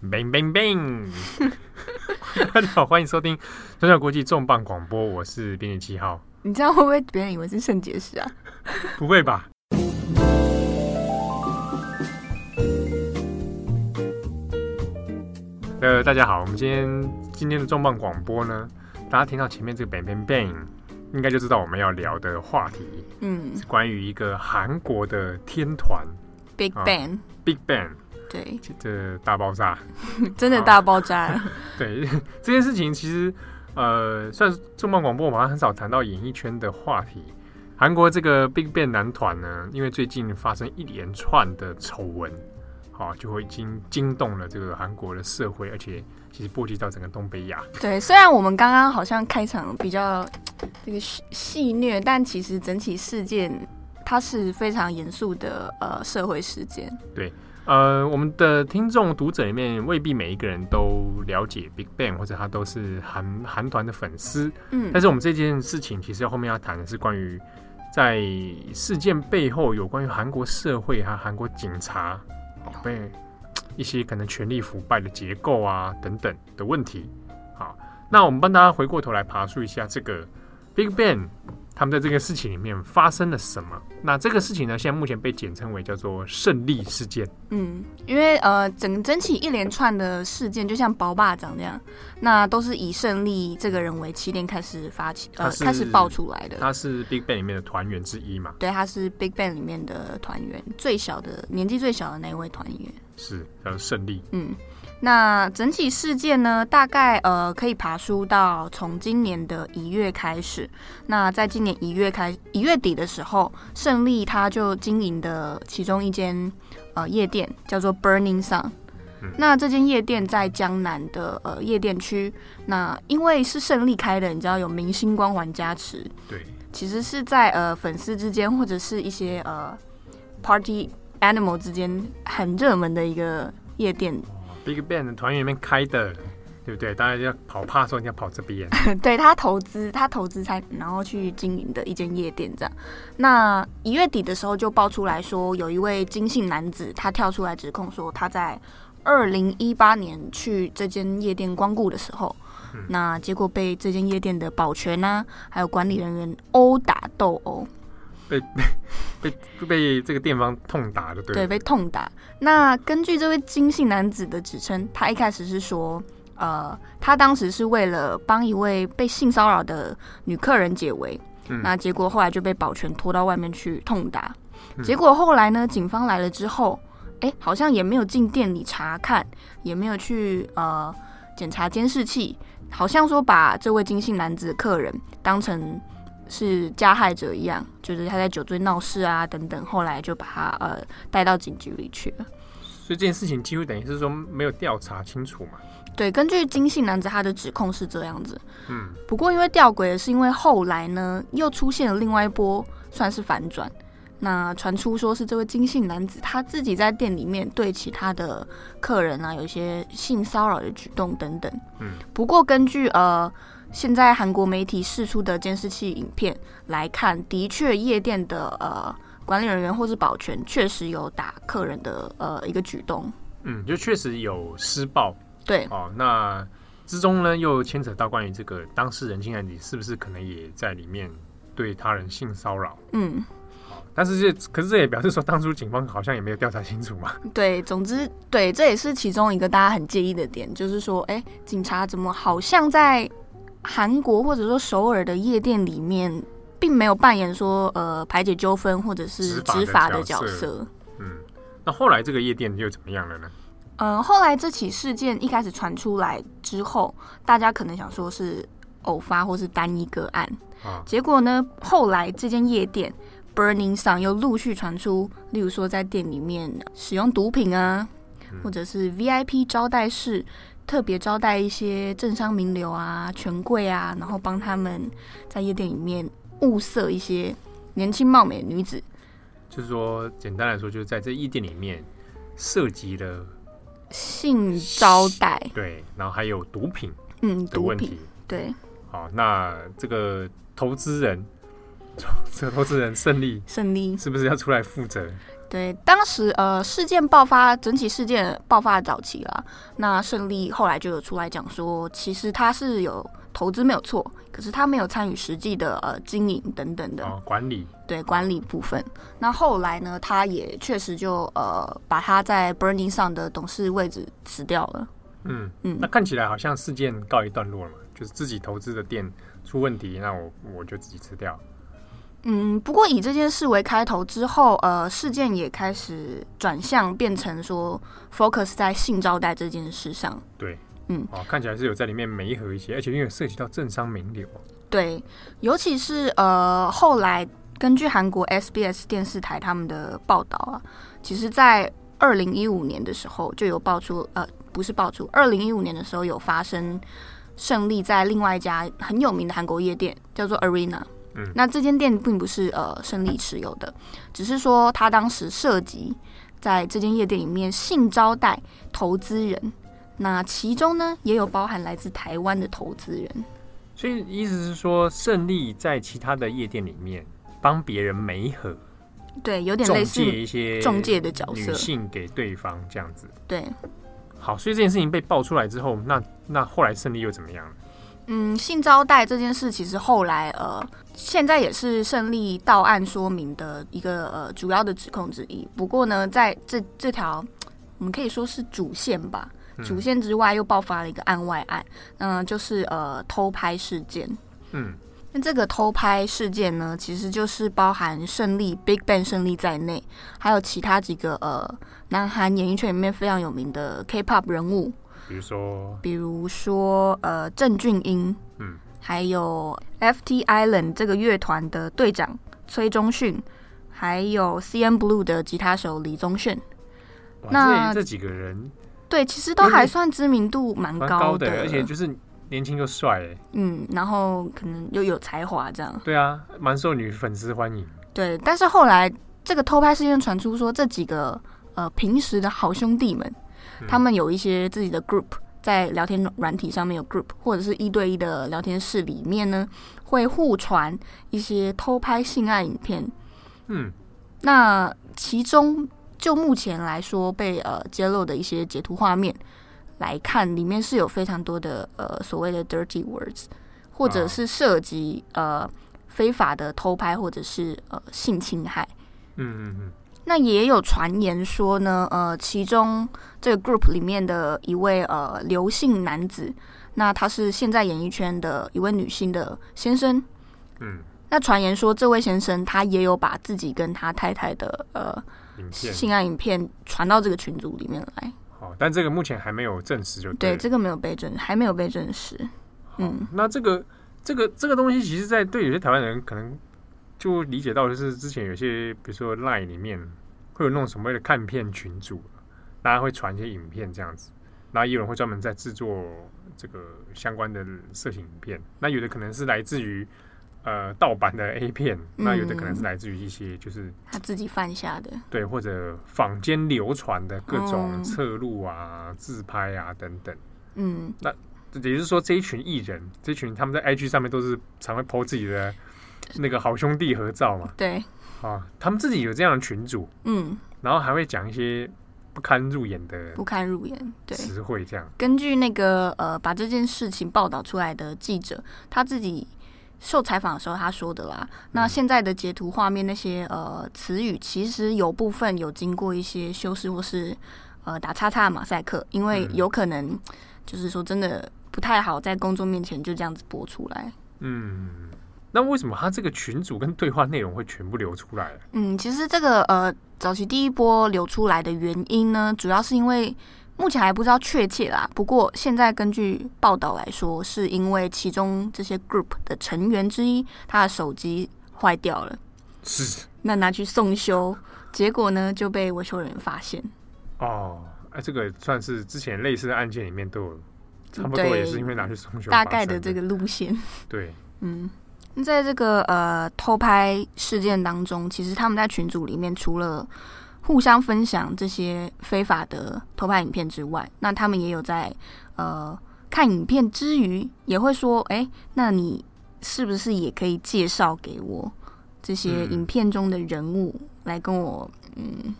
Bang bang bang！大 家好，欢迎收听中小国际重磅广播，我是编辑七号。你这样会不会别人以为是肾结石啊？不会吧？呃，大家好，我们今天今天的重磅广播呢，大家听到前面这个 bang bang bang，应该就知道我们要聊的话题，嗯，是关于一个韩国的天团 Big Bang，啊，Big Bang。对，这大爆炸，真的大爆炸。对这件事情，其实呃，算是重磅广播，我们很少谈到演艺圈的话题。韩国这个 Big Bang 男团呢，因为最近发生一连串的丑闻，好，就会已经惊动了这个韩国的社会，而且其实波及到整个东北亚。对，虽然我们刚刚好像开场比较这个戏虐，但其实整体事件它是非常严肃的呃社会事件。对。呃，我们的听众读者里面未必每一个人都了解 Big Bang，或者他都是韩韩团的粉丝。嗯，但是我们这件事情其实后面要谈的是关于在事件背后有关于韩国社会和韩国警察被一些可能权力腐败的结构啊等等的问题。好，那我们帮大家回过头来爬梳一下这个 Big Bang。他们在这个事情里面发生了什么？那这个事情呢，现在目前被简称为叫做胜利事件。嗯，因为呃，整整起一连串的事件，就像包霸掌这样，那都是以胜利这个人为起点开始发起，呃，开始爆出来的。他是 Big Bang 里面的团员之一嘛？对，他是 Big Bang 里面的团员，最小的年纪最小的那一位团员。是叫做胜利。嗯。那整体事件呢，大概呃可以爬梳到从今年的一月开始。那在今年一月开一月底的时候，胜利他就经营的其中一间呃夜店叫做 Burning Sun。嗯、那这间夜店在江南的呃夜店区。那因为是胜利开的，你知道有明星光环加持。对，其实是在呃粉丝之间或者是一些呃 Party Animal 之间很热门的一个夜店。Big Bang 的团员里面开的，对不对？大家要跑趴的时候，你要跑这边。对，他投资，他投资才然后去经营的一间夜店这样。那一月底的时候就爆出来说，有一位金姓男子，他跳出来指控说，他在二零一八年去这间夜店光顾的时候，嗯、那结果被这间夜店的保全啊，还有管理人员殴打斗殴。被被被被这个店方痛打的，对对，被痛打。那根据这位金姓男子的指称，他一开始是说，呃，他当时是为了帮一位被性骚扰的女客人解围，嗯、那结果后来就被保全拖到外面去痛打。嗯、结果后来呢，警方来了之后，哎，好像也没有进店里查看，也没有去呃检查监视器，好像说把这位金姓男子的客人当成。是加害者一样，就是他在酒醉闹事啊等等，后来就把他呃带到警局里去了。所以这件事情几乎等于是说没有调查清楚嘛？对，根据金姓男子他的指控是这样子。嗯，不过因为吊诡的是，因为后来呢又出现了另外一波算是反转，那传出说是这位金姓男子他自己在店里面对其他的客人啊有一些性骚扰的举动等等。嗯，不过根据呃。现在韩国媒体释出的监视器影片来看，的确夜店的呃管理人员或是保全确实有打客人的呃一个举动。嗯，就确实有施暴。对哦，那之中呢又牵扯到关于这个当事人，竟然你是不是可能也在里面对他人性骚扰？嗯，但是这可是这也表示说，当初警方好像也没有调查清楚嘛。对，总之对，这也是其中一个大家很介意的点，就是说，哎，警察怎么好像在。韩国或者说首尔的夜店里面，并没有扮演说呃排解纠纷或者是执法的角色。嗯，那后来这个夜店又怎么样了呢？嗯，后来这起事件一开始传出来之后，大家可能想说是偶发或是单一个案。啊，结果呢，后来这间夜店 Burning Sun 又陆续传出，例如说在店里面使用毒品啊，嗯、或者是 VIP 招待室。特别招待一些政商名流啊、权贵啊，然后帮他们在夜店里面物色一些年轻貌美的女子。就是说，简单来说，就是在这夜店里面涉及了性招待，对，然后还有毒品，嗯，的问题，对。好，那这个投资人，这个投资人胜利，胜利是不是要出来负责？对，当时呃事件爆发，整起事件爆发的早期啦，那胜利后来就有出来讲说，其实他是有投资没有错，可是他没有参与实际的呃经营等等的、哦、管理，对管理部分。那后来呢，他也确实就呃把他在 Burning 上的董事位置辞掉了。嗯嗯，那看起来好像事件告一段落了嘛，就是自己投资的店出问题，那我我就自己辞掉。嗯，不过以这件事为开头之后，呃，事件也开始转向变成说 focus 在性招待这件事上。对，嗯，哦，看起来是有在里面媒合一些，而且因为涉及到政商名流。对，尤其是呃，后来根据韩国 SBS 电视台他们的报道啊，其实，在二零一五年的时候就有爆出，呃，不是爆出，二零一五年的时候有发生胜利在另外一家很有名的韩国夜店叫做 Arena。嗯、那这间店并不是呃胜利持有的，只是说他当时涉及在这间夜店里面性招待投资人，那其中呢也有包含来自台湾的投资人。所以意思是说，胜利在其他的夜店里面帮别人媒合，对，有点类似中介一些中介的角色，女性给对方这样子。对，好，所以这件事情被爆出来之后，那那后来胜利又怎么样？嗯，性招待这件事其实后来呃，现在也是胜利到案说明的一个呃主要的指控之一。不过呢，在这这条我们可以说是主线吧，主线之外又爆发了一个案外案，嗯、呃，就是呃偷拍事件。嗯，那这个偷拍事件呢，其实就是包含胜利 Big Bang 胜利在内，还有其他几个呃南韩演艺圈里面非常有名的 K-pop 人物。比如说，比如说，呃，郑俊英，嗯，还有 FT Island 这个乐团的队长崔忠训，还有 CNBLUE 的吉他手李宗炫。那这几个人，对，其实都还算知名度蛮高，高的，而且就是年轻又帅，哎，嗯，然后可能又有才华，这样。对啊，蛮受女粉丝欢迎。对，但是后来这个偷拍事件传出，说这几个呃平时的好兄弟们。他们有一些自己的 group，在聊天软体上面有 group，或者是一对一的聊天室里面呢，会互传一些偷拍性爱影片。嗯，那其中就目前来说被呃揭露的一些截图画面来看，里面是有非常多的呃所谓的 dirty words，或者是涉及呃非法的偷拍或者是呃性侵害。嗯嗯嗯。那也有传言说呢，呃，其中这个 group 里面的一位呃刘姓男子，那他是现在演艺圈的一位女性的先生。嗯，那传言说这位先生他也有把自己跟他太太的呃性爱影片传到这个群组里面来。好，但这个目前还没有证实就对，对，这个没有被证，还没有被证实。嗯，那这个这个这个东西，其实，在对有些台湾人可能。就理解到，就是之前有些，比如说 Line 里面会有那种所谓的看片群组，大家会传一些影片这样子，然后有人会专门在制作这个相关的色情影片。那有的可能是来自于呃盗版的 A 片，那有的可能是来自于一些就是他自己犯下的，对，或者坊间流传的各种侧录啊、自拍啊等等。嗯，那也就是说，这一群艺人，这一群他们在 IG 上面都是常会 po 自己的。那个好兄弟合照嘛，对，啊，他们自己有这样的群主，嗯，然后还会讲一些不堪入眼的不堪入眼词汇，这样。根据那个呃，把这件事情报道出来的记者，他自己受采访的时候他说的啦。嗯、那现在的截图画面那些呃词语，其实有部分有经过一些修饰或是呃打叉叉的马赛克，因为有可能就是说真的不太好在公众面前就这样子播出来，嗯。那为什么他这个群组跟对话内容会全部流出来？嗯，其实这个呃，早期第一波流出来的原因呢，主要是因为目前还不知道确切啦。不过现在根据报道来说，是因为其中这些 group 的成员之一，他的手机坏掉了，是那拿去送修，结果呢就被维修人员发现。哦，哎，这个算是之前类似的案件里面都有，差不多也是因为拿去送修，大概的这个路线。对，嗯。在这个呃偷拍事件当中，其实他们在群组里面除了互相分享这些非法的偷拍影片之外，那他们也有在呃看影片之余，也会说：“哎，那你是不是也可以介绍给我这些影片中的人物来跟我嗯，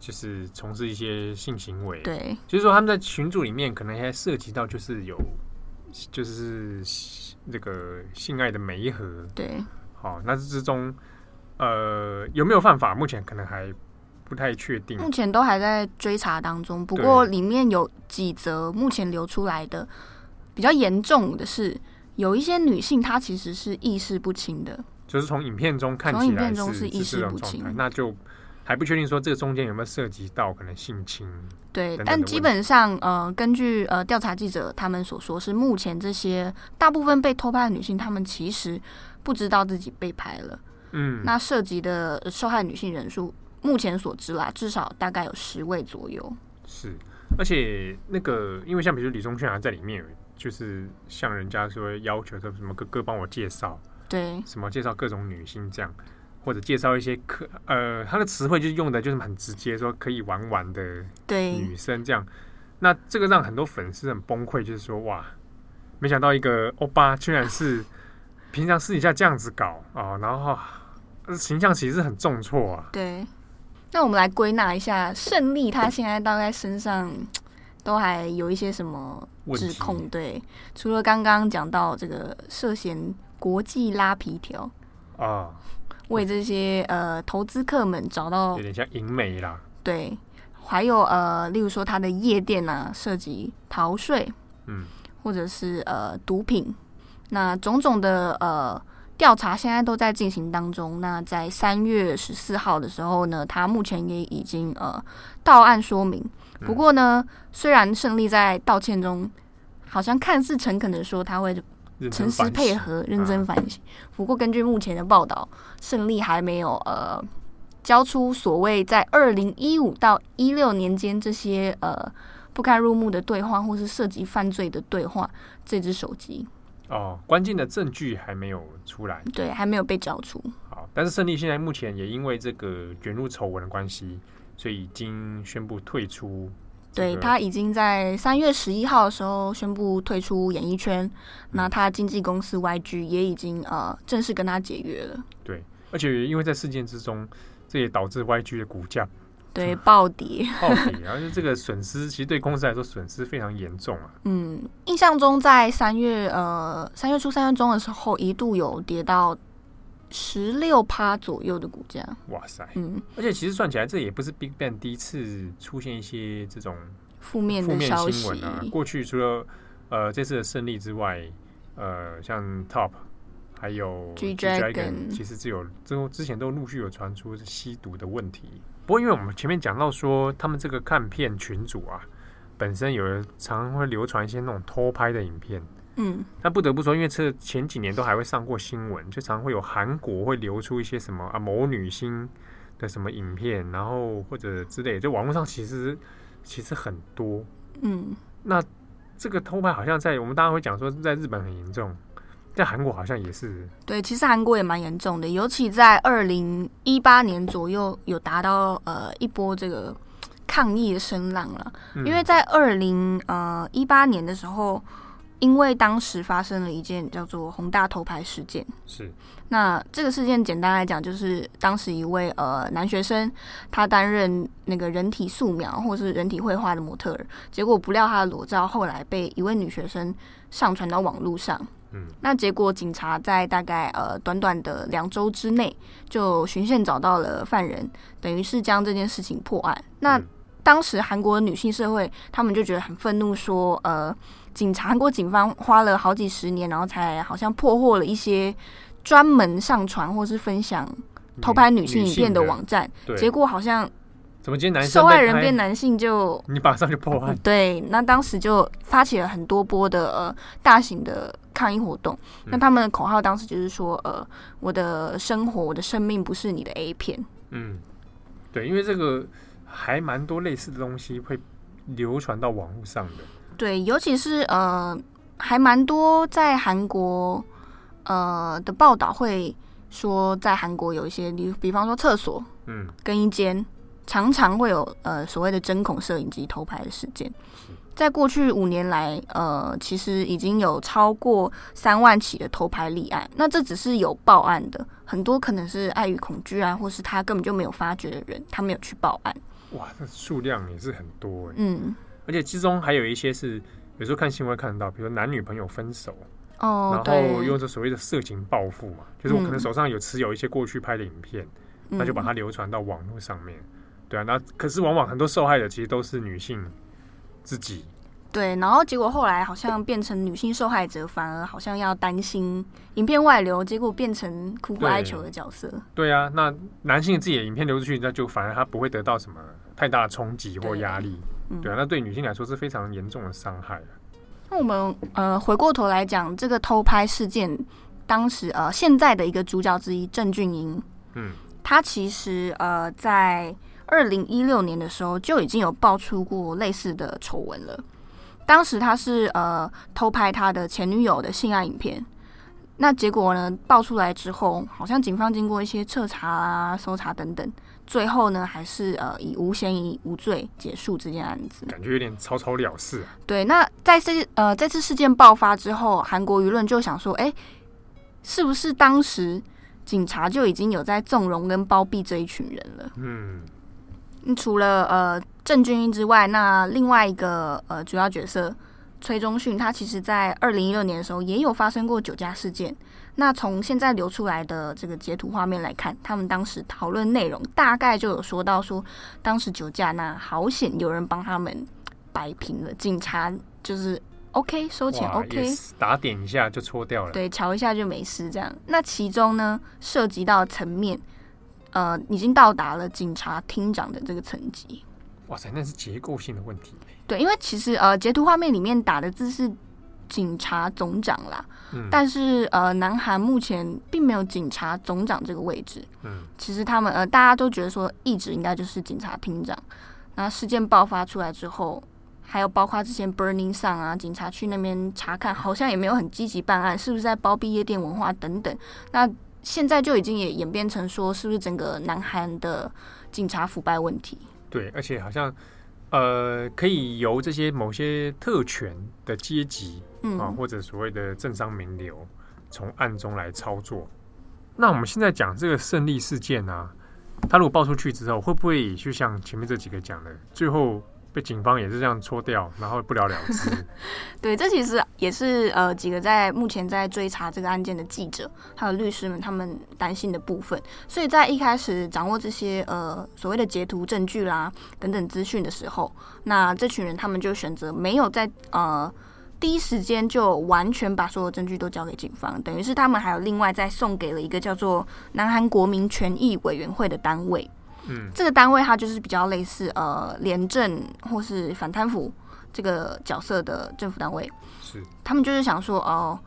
就是从事一些性行为。对，就是说他们在群组里面可能还涉及到就是有就是这个性爱的媒合。对，好，那这之中呃有没有犯法？目前可能还不太确定。目前都还在追查当中。不过里面有几则目前流出来的比较严重的是，有一些女性她其实是意识不清的。就是从影片中看起来是，是意识不清，那就还不确定说这个中间有没有涉及到可能性侵。对，但基本上呃，根据呃调查记者他们所说，是目前这些大部分被偷拍的女性，她们其实不知道自己被拍了。嗯，那涉及的受害女性人数，目前所知啦，至少大概有十位左右。是，而且那个因为像比如李宗炫还在里面，就是向人家说要求说什么哥哥帮我介绍。对，什么介绍各种女性这样，或者介绍一些可呃，他的词汇就是用的就是很直接，说可以玩玩的女生这样。那这个让很多粉丝很崩溃，就是说哇，没想到一个欧巴居然是平常私底下这样子搞啊，然后形象其实很重挫啊。对，那我们来归纳一下，胜利他现在大概身上都还有一些什么指控？对，除了刚刚讲到这个涉嫌。国际拉皮条啊，为这些呃投资客们找到有点像银美啦。对，还有呃，例如说他的夜店啊，涉及逃税，嗯，或者是呃毒品，那种种的呃调查现在都在进行当中。那在三月十四号的时候呢，他目前也已经呃到案说明。不过呢，嗯、虽然胜利在道歉中好像看似诚恳的说他会。诚实配合，认真反省。不过，根据目前的报道，胜利还没有呃交出所谓在二零一五到一六年间这些呃不堪入目的对话，或是涉及犯罪的对话这只手机。哦，关键的证据还没有出来，对，还没有被交出。好，但是胜利现在目前也因为这个卷入丑闻的关系，所以已经宣布退出。对，他已经在三月十一号的时候宣布退出演艺圈，那他经纪公司 YG 也已经呃正式跟他解约了。对，而且因为在事件之中，这也导致 YG 的股价对暴跌，暴跌，然后这个损失其实对公司来说损失非常严重啊。嗯，印象中在三月呃三月初三月中的时候，一度有跌到。十六趴左右的股价，哇塞！嗯，而且其实算起来，这也不是 BigBang 第一次出现一些这种负面的消息啊。过去除了呃这次的胜利之外，呃，像 Top 还有 G Dragon，其实只有之后之前都陆续有传出吸毒的问题。不过，因为我们前面讲到说，他们这个看片群组啊，本身有人常常会流传一些那种偷拍的影片。嗯，但不得不说，因为这前几年都还会上过新闻，就常会有韩国会流出一些什么啊某女星的什么影片，然后或者之类，就网络上其实其实很多。嗯，那这个偷拍好像在我们大家会讲说，在日本很严重，在韩国好像也是。对，其实韩国也蛮严重的，尤其在二零一八年左右有达到呃一波这个抗议的声浪了，因为在二零呃一八年的时候。因为当时发生了一件叫做宏大头牌事件，是。那这个事件简单来讲，就是当时一位呃男学生，他担任那个人体素描或是人体绘画的模特儿，结果不料他的裸照后来被一位女学生上传到网络上，嗯，那结果警察在大概呃短短的两周之内就循线找到了犯人，等于是将这件事情破案。那当时韩国的女性社会他们就觉得很愤怒，说呃。警察，韩国警方花了好几十年，然后才好像破获了一些专门上传或是分享偷拍女性影片的网站。结果好像怎么今天男受害人变男性就你马上就破案？对，那当时就发起了很多波的呃大型的抗议活动。那他们的口号当时就是说呃，我的生活，我的生命不是你的 A 片。嗯，对，因为这个还蛮多类似的东西会流传到网络上的。对，尤其是呃，还蛮多在韩国呃的报道会说，在韩国有一些，你比方说厕所，嗯，更衣间常常会有呃所谓的针孔摄影机偷拍的事件。在过去五年来，呃，其实已经有超过三万起的偷拍立案。那这只是有报案的，很多可能是碍于恐惧啊，或是他根本就没有发觉的人，他没有去报案。哇，这数量也是很多哎。嗯，而且其中还有一些是有时候看新闻会看到，比如说男女朋友分手，哦，然后用着所谓的色情报复嘛，就是我可能手上有持有一些过去拍的影片，那、嗯、就把它流传到网络上面。对啊，那可是往往很多受害者其实都是女性自己。对，然后结果后来好像变成女性受害者，反而好像要担心影片外流，结果变成苦苦哀求的角色。对。对啊，那男性自己的影片流出去，那就反而他不会得到什么太大的冲击或压力。对，对啊，那对女性来说是非常严重的伤害。那我们呃回过头来讲这个偷拍事件，当时呃现在的一个主角之一郑俊英，嗯，他其实呃在。二零一六年的时候就已经有爆出过类似的丑闻了。当时他是呃偷拍他的前女友的性爱影片，那结果呢爆出来之后，好像警方经过一些彻查啊、搜查等等，最后呢还是呃以无嫌疑无罪结束这件案子。感觉有点草草了事啊。对，那在这呃这次事件爆发之后，韩国舆论就想说，哎，是不是当时警察就已经有在纵容跟包庇这一群人了？嗯。除了呃郑俊英之外，那另外一个呃主要角色崔中训，他其实在二零一六年的时候也有发生过酒驾事件。那从现在流出来的这个截图画面来看，他们当时讨论内容大概就有说到说，当时酒驾那好险有人帮他们摆平了，警察就是 OK 收钱 OK 打点一下就搓掉了，对，瞧一下就没事这样。那其中呢涉及到层面。呃，已经到达了警察厅长的这个层级。哇塞，那是结构性的问题。对，因为其实呃，截图画面里面打的字是警察总长啦，嗯，但是呃，南韩目前并没有警察总长这个位置。嗯，其实他们呃，大家都觉得说，一直应该就是警察厅长。那事件爆发出来之后，还有包括之前 Burning Sun 啊，警察去那边查看，好像也没有很积极办案，是不是在包庇夜店文化等等？那现在就已经也演变成说，是不是整个南韩的警察腐败问题？对，而且好像呃，可以由这些某些特权的阶级，嗯啊，或者所谓的政商名流，从暗中来操作。那我们现在讲这个胜利事件呢、啊，他如果爆出去之后，会不会就像前面这几个讲的，最后？被警方也是这样搓掉，然后不了了之。对，这其实也是呃几个在目前在追查这个案件的记者还有律师们他们担心的部分。所以在一开始掌握这些呃所谓的截图证据啦等等资讯的时候，那这群人他们就选择没有在呃第一时间就完全把所有证据都交给警方，等于是他们还有另外再送给了一个叫做南韩国民权益委员会的单位。嗯，这个单位它就是比较类似呃廉政或是反贪腐这个角色的政府单位，是他们就是想说哦，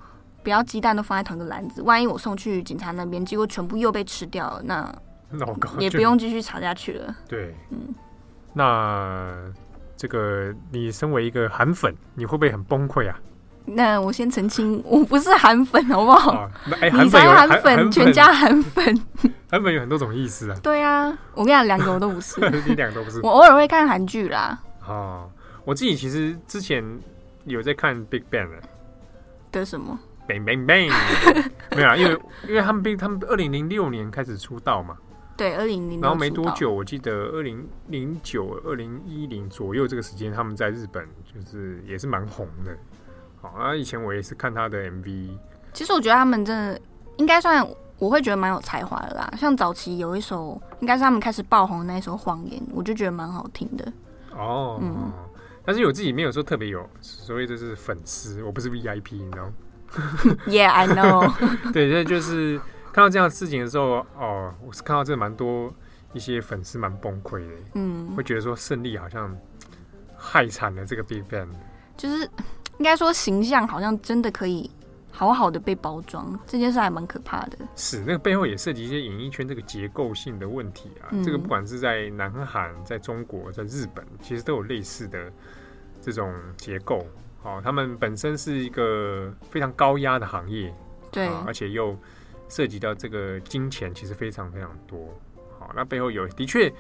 不要鸡蛋都放在同一个篮子，万一我送去警察那边，结果全部又被吃掉了，那 也不用继续查下去了。对，嗯，那这个你身为一个韩粉，你会不会很崩溃啊？那我先澄清，我不是韩粉，好不好？啊、欸，你才韩粉，全家韩粉。韩粉有很多种意思啊。对啊，我跟你讲，两个我都不是。你两个都不是。我偶尔会看韩剧啦。哦，我自己其实之前有在看 Big Bang 的什么？Bang Bang Bang。没有啊，因为因为他们 Big 他们二零零六年开始出道嘛。对，二零零。然后没多久，我记得二零零九、二零一零左右这个时间，他们在日本就是也是蛮红的。好啊，以前我也是看他的 MV。其实我觉得他们真的应该算，我会觉得蛮有才华的啦。像早期有一首，应该是他们开始爆红的那一首《谎言》，我就觉得蛮好听的。哦，嗯，但是我自己没有说特别有，所以就是粉丝，我不是 VIP，你知道？Yeah, I know。对，那就是看到这样的事情的时候，哦，我是看到这蛮多一些粉丝蛮崩溃的，嗯，会觉得说胜利好像害惨了这个 BigBang，就是。应该说，形象好像真的可以好好的被包装，这件事还蛮可怕的。是，那个背后也涉及一些演艺圈这个结构性的问题啊。嗯、这个不管是在南韩、在中国、在日本，其实都有类似的这种结构。好、哦，他们本身是一个非常高压的行业，对、哦，而且又涉及到这个金钱，其实非常非常多。好、哦，那背后有的确，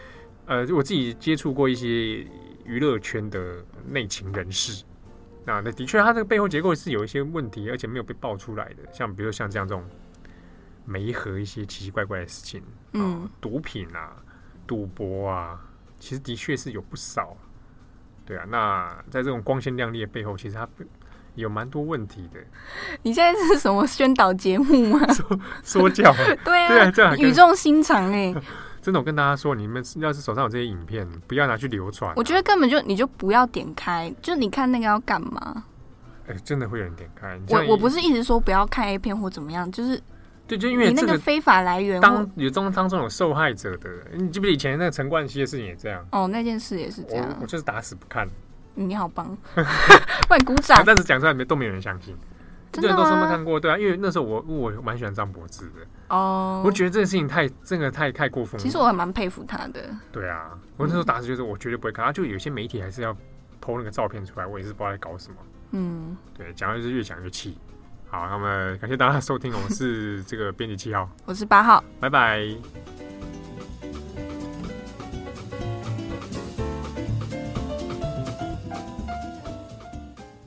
呃，我自己接触过一些。娱乐圈的内情人士。那那的确，它这个背后结构是有一些问题，而且没有被爆出来的。像比如说像这样这种媒合一些奇奇怪怪的事情，嗯，呃、毒品啊、赌博啊，其实的确是有不少。对啊，那在这种光鲜亮丽的背后，其实它有蛮多问题的。你现在是什么宣导节目吗？说说教？对啊，这样语重心长哎。真的，我跟大家说，你们要是手上有这些影片，不要拿去流传啊。我觉得根本就你就不要点开，就你看那个要干嘛？哎，真的会有人点开。我我不是一直说不要看 A 片或怎么样，就是对，就因为你那个非法来源，当有中当中有受害者的，你记不记得以前那个陈冠希的事情也这样？哦，那件事也是这样。我就是打死不看。你好棒，为你鼓掌。但是讲出来没都没有人相信。很多人都是没看过，对啊，因为那时候我我蛮喜欢张柏芝的哦，我觉得这件事情太这个太太过分了。其实我还蛮佩服他的。对啊，我那时候打死就是我绝对不会看，他就有些媒体还是要 PO 那个照片出来，我也是不知道在搞什么。嗯，对，讲的就是越讲越气。好，那么感谢大家收听，我是这个编辑七号，我是八号，拜拜。